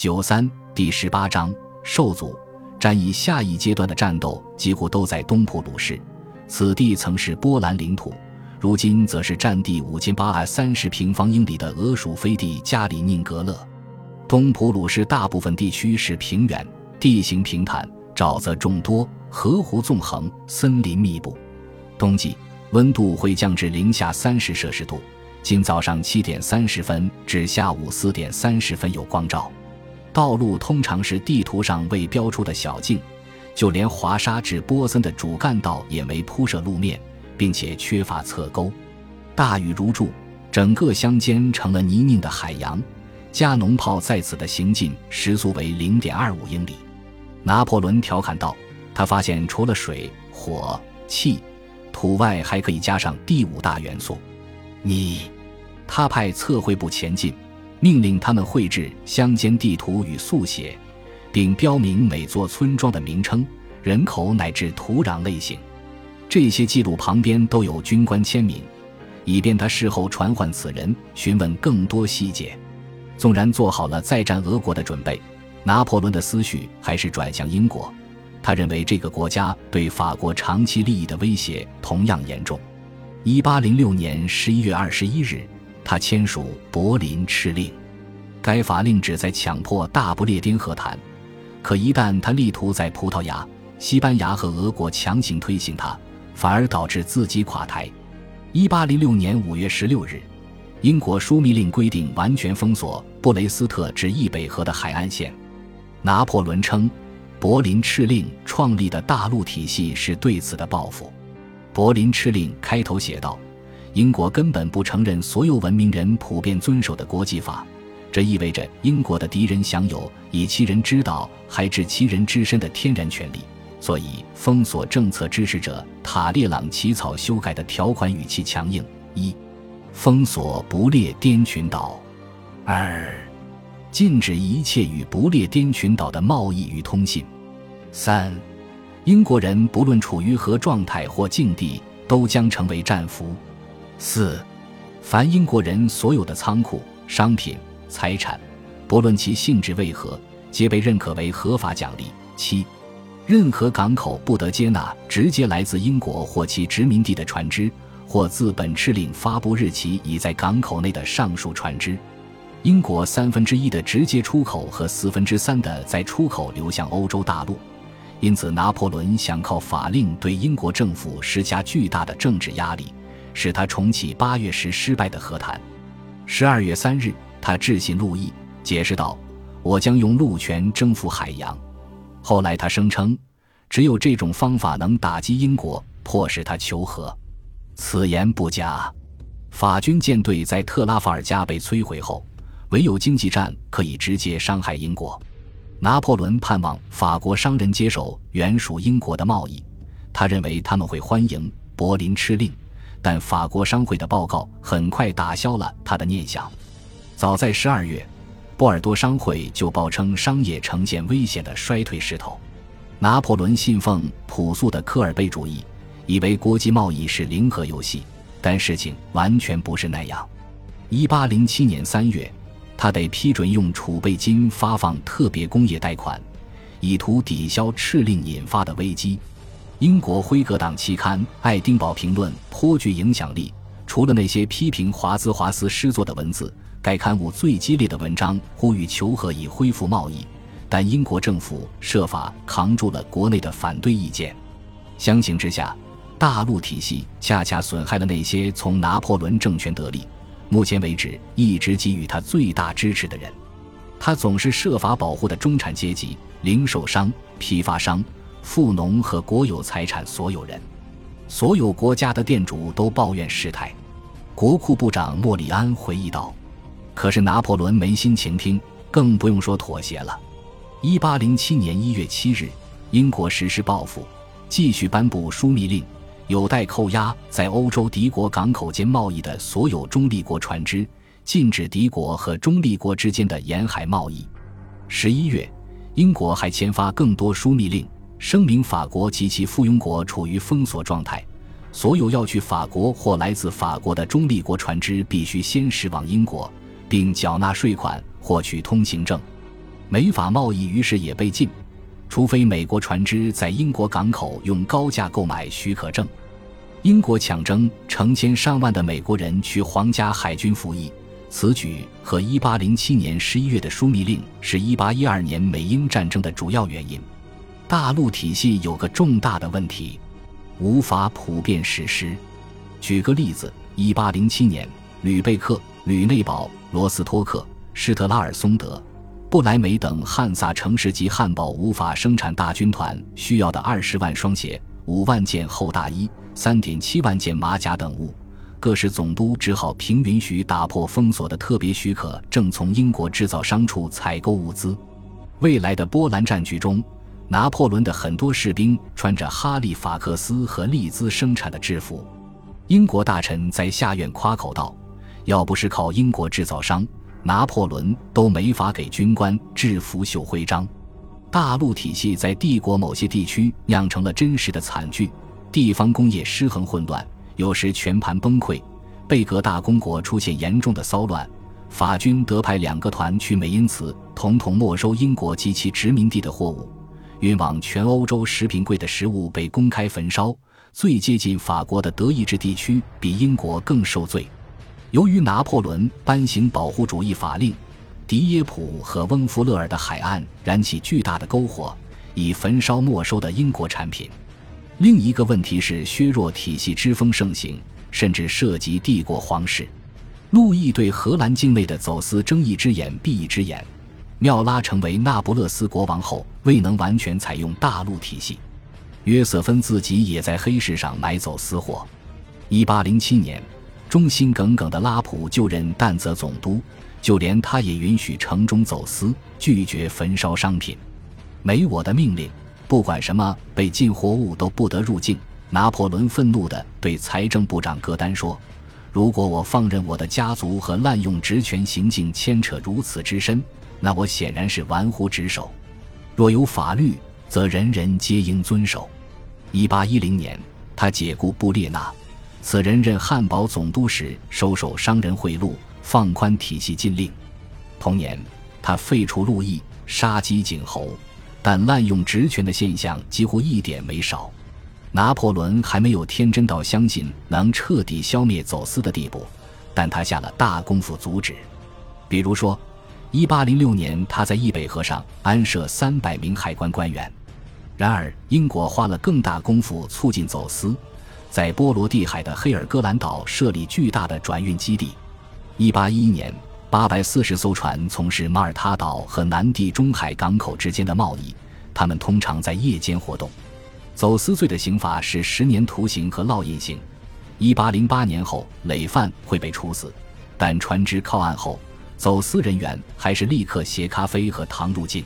九三第十八章受阻。战役下一阶段的战斗几乎都在东普鲁士，此地曾是波兰领土，如今则是占地五千八百三十平方英里的俄属飞地加里宁格勒。东普鲁士大部分地区是平原，地形平坦，沼泽众多，河湖纵横，森林密布。冬季温度会降至零下三十摄氏度，今早上七点三十分至下午四点三十分有光照。道路通常是地图上未标出的小径，就连华沙至波森的主干道也没铺设路面，并且缺乏侧沟。大雨如注，整个乡间成了泥泞的海洋。加农炮在此的行进时速为零点二五英里。拿破仑调侃道：“他发现除了水、火、气、土外，还可以加上第五大元素。”你，他派测绘部前进。命令他们绘制乡间地图与速写，并标明每座村庄的名称、人口乃至土壤类型。这些记录旁边都有军官签名，以便他事后传唤此人询问更多细节。纵然做好了再战俄国的准备，拿破仑的思绪还是转向英国。他认为这个国家对法国长期利益的威胁同样严重。一八零六年十一月二十一日。他签署柏林敕令，该法令旨在强迫大不列颠和谈，可一旦他力图在葡萄牙、西班牙和俄国强行推行它，反而导致自己垮台。一八零六年五月十六日，英国枢密令规定完全封锁布雷斯特至易北河的海岸线。拿破仑称，柏林敕令创立的大陆体系是对此的报复。柏林敕令开头写道。英国根本不承认所有文明人普遍遵守的国际法，这意味着英国的敌人享有以其人之道还治其人之身的天然权利。所以，封锁政策支持者塔列朗起草修改的条款语气强硬：一、封锁不列颠群岛；二、禁止一切与不列颠群岛的贸易与通信；三、英国人不论处于何状态或境地，都将成为战俘。四，凡英国人所有的仓库、商品、财产，不论其性质为何，皆被认可为合法奖励。七，任何港口不得接纳直接来自英国或其殖民地的船只，或自本敕令发布日期已在港口内的上述船只。英国三分之一的直接出口和四分之三的在出口流向欧洲大陆，因此拿破仑想靠法令对英国政府施加巨大的政治压力。使他重启八月时失败的和谈。十二月三日，他致信路易，解释道：“我将用陆权征服海洋。”后来他声称，只有这种方法能打击英国，迫使他求和。此言不假。法军舰队在特拉法尔加被摧毁后，唯有经济战可以直接伤害英国。拿破仑盼望法国商人接手原属英国的贸易，他认为他们会欢迎柏林敕令。但法国商会的报告很快打消了他的念想。早在十二月，波尔多商会就报称商业呈现危险的衰退势头。拿破仑信奉朴素的科尔贝主义，以为国际贸易是零和游戏，但事情完全不是那样。一八零七年三月，他得批准用储备金发放特别工业贷款，以图抵消敕令引发的危机。英国辉格党期刊《爱丁堡评论》颇具影响力。除了那些批评华兹华斯诗作的文字，该刊物最激烈的文章呼吁求和以恢复贸易，但英国政府设法扛住了国内的反对意见。相形之下，大陆体系恰恰损害了那些从拿破仑政权得利、目前为止一直给予他最大支持的人。他总是设法保护的中产阶级、零售商、批发商。富农和国有财产所有人，所有国家的店主都抱怨事态。国库部长莫里安回忆道：“可是拿破仑没心情听，更不用说妥协了。”一八零七年一月七日，英国实施报复，继续颁布枢密令，有待扣押在欧洲敌国港口间贸易的所有中立国船只，禁止敌国和中立国之间的沿海贸易。十一月，英国还签发更多枢密令。声明：法国及其附庸国处于封锁状态，所有要去法国或来自法国的中立国船只必须先驶往英国，并缴纳税款，获取通行证。美法贸易于是也被禁，除非美国船只在英国港口用高价购买许可证。英国抢征成千上万的美国人去皇家海军服役，此举和1807年11月的枢密令是1812年美英战争的主要原因。大陆体系有个重大的问题，无法普遍实施。举个例子：1807年，吕贝克、吕内堡、罗斯托克、施特拉尔松德、不莱梅等汉萨城市及汉堡无法生产大军团需要的二十万双鞋、五万件厚大衣。三点七万件马甲等物，各市总督只好凭允许打破封锁的特别许可正，从英国制造商处采购物资。未来的波兰战局中，拿破仑的很多士兵穿着哈利法克斯和利兹生产的制服。英国大臣在下院夸口道：“要不是靠英国制造商，拿破仑都没法给军官制服绣徽章。”大陆体系在帝国某些地区酿成了真实的惨剧。地方工业失衡混乱，有时全盘崩溃。贝格大公国出现严重的骚乱，法军得派两个团去美因茨，统统没收英国及其殖民地的货物。运往全欧洲食品柜的食物被公开焚烧。最接近法国的德意志地区比英国更受罪。由于拿破仑颁行保护主义法令，迪耶普和翁弗勒尔的海岸燃起巨大的篝火，以焚烧没收的英国产品。另一个问题是削弱体系之风盛行，甚至涉及帝国皇室。路易对荷兰境内的走私睁一只眼闭一只眼。缪拉成为那不勒斯国王后，未能完全采用大陆体系。约瑟芬自己也在黑市上买走私货。一八零七年，忠心耿耿的拉普就任淡泽总督，就连他也允许城中走私，拒绝焚烧商品。没我的命令。不管什么被禁货物都不得入境。拿破仑愤怒地对财政部长戈丹说：“如果我放任我的家族和滥用职权行径牵扯如此之深，那我显然是玩忽职守。若有法律，则人人皆应遵守。”1810 年，他解雇布列纳，此人任汉堡总督时收受商人贿赂，放宽体系禁令。同年，他废除路易，杀鸡儆猴。但滥用职权的现象几乎一点没少。拿破仑还没有天真到相信能彻底消灭走私的地步，但他下了大功夫阻止。比如说，1806年他在易北河上安设300名海关官员。然而，英国花了更大功夫促进走私，在波罗的海的黑尔戈兰岛设立巨大的转运基地。1811年。八百四十艘船从事马耳他岛和南地中海港口之间的贸易，他们通常在夜间活动。走私罪的刑罚是十年徒刑和烙印刑。一八零八年后，累犯会被处死，但船只靠岸后，走私人员还是立刻携咖啡和糖入境。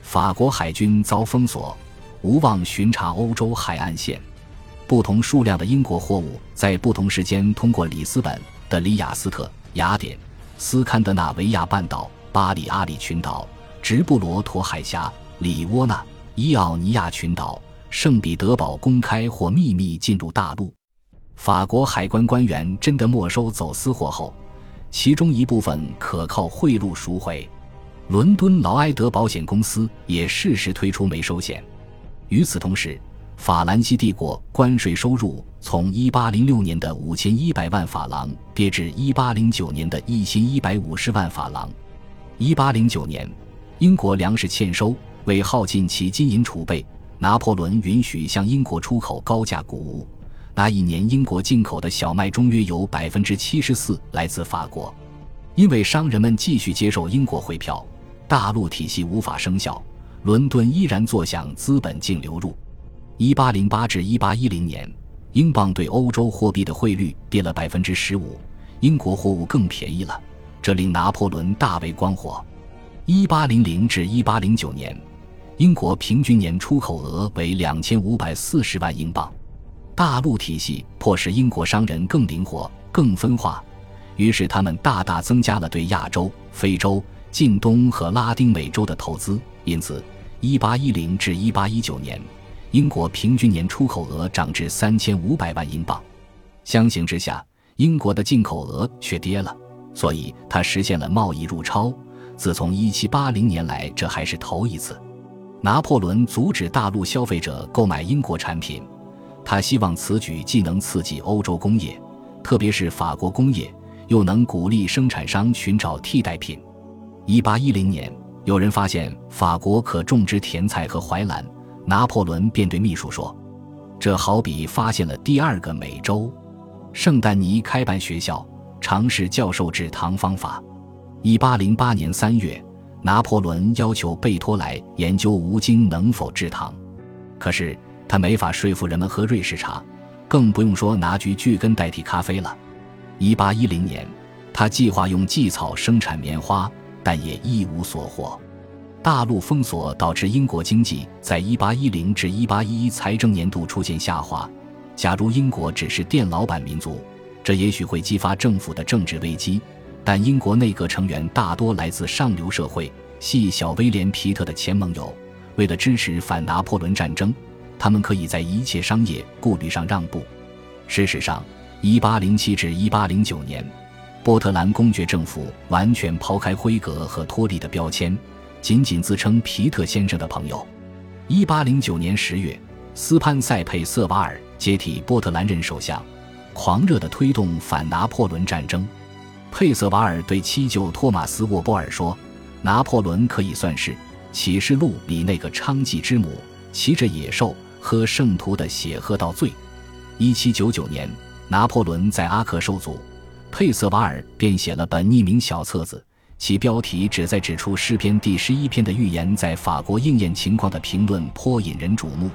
法国海军遭封锁，无望巡查欧洲海岸线。不同数量的英国货物在不同时间通过里斯本、的里雅斯特、雅典。斯堪的纳维亚半岛、巴里阿里群岛、直布罗陀海峡、里沃纳、伊奥尼亚群岛、圣彼得堡公开或秘密进入大陆。法国海关官员真的没收走私货后，其中一部分可靠贿赂赎回。伦敦劳埃德保险公司也适时推出没收险。与此同时，法兰西帝国关税收入从1806年的5100万法郎跌至1809年的1150万法郎。1809年，英国粮食欠收，为耗尽其金银储备，拿破仑允许向英国出口高价谷物。那一年，英国进口的小麦中约有74%来自法国。因为商人们继续接受英国汇票，大陆体系无法生效，伦敦依然坐享资本净流入。一八零八至一八一零年，英镑对欧洲货币的汇率跌了百分之十五，英国货物更便宜了，这令拿破仑大为光火。一八零零至一八零九年，英国平均年出口额为两千五百四十万英镑。大陆体系迫使英国商人更灵活、更分化，于是他们大大增加了对亚洲、非洲、近东和拉丁美洲的投资。因此，一八一零至一八一九年。英国平均年出口额涨至三千五百万英镑，相形之下，英国的进口额却跌了，所以它实现了贸易入超，自从1780年来，这还是头一次。拿破仑阻止大陆消费者购买英国产品，他希望此举既能刺激欧洲工业，特别是法国工业，又能鼓励生产商寻找替代品。1810年，有人发现法国可种植甜菜和怀兰，拿破仑便对秘书说：“这好比发现了第二个美洲。”圣丹尼开办学校，尝试教授制糖方法。1808年3月。拿破仑要求贝托莱研究吴京能否制糖，可是他没法说服人们喝瑞士茶，更不用说拿菊苣根代替咖啡了。1810年，他计划用蓟草生产棉花，但也一无所获。大陆封锁导致英国经济在1810至1811财政年度出现下滑。假如英国只是店老板民族，这也许会激发政府的政治危机。但英国内阁成员大多来自上流社会，系小威廉·皮特的前盟友。为了支持反拿破仑战争，他们可以在一切商业顾虑上让步。事实上，1807至1809年，波特兰公爵政府完全抛开辉格和托利的标签，仅仅自称皮特先生的朋友。1809年10月，斯潘塞·佩瑟瓦尔接替波特兰任首相，狂热地推动反拿破仑战争。佩瑟瓦尔对七舅托马斯·沃波尔说：“拿破仑可以算是启示录里那个娼妓之母，骑着野兽喝圣徒的血喝到醉。”1799 年，拿破仑在阿克受阻，佩瑟瓦尔便写了本匿名小册子，其标题旨在指出诗篇第十一篇的预言在法国应验情况的评论颇引人瞩目，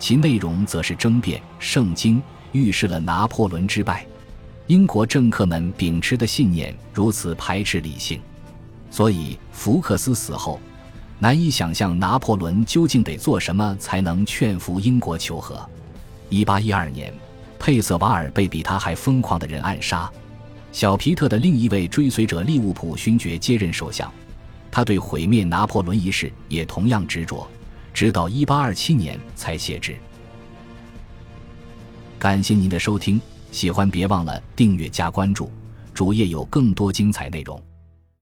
其内容则是争辩圣经预示了拿破仑之败。英国政客们秉持的信念如此排斥理性，所以福克斯死后，难以想象拿破仑究竟得做什么才能劝服英国求和。一八一二年，佩瑟瓦尔被比他还疯狂的人暗杀，小皮特的另一位追随者利物浦勋爵接任首相，他对毁灭拿破仑一事也同样执着，直到一八二七年才卸职。感谢您的收听。喜欢别忘了订阅加关注，主页有更多精彩内容。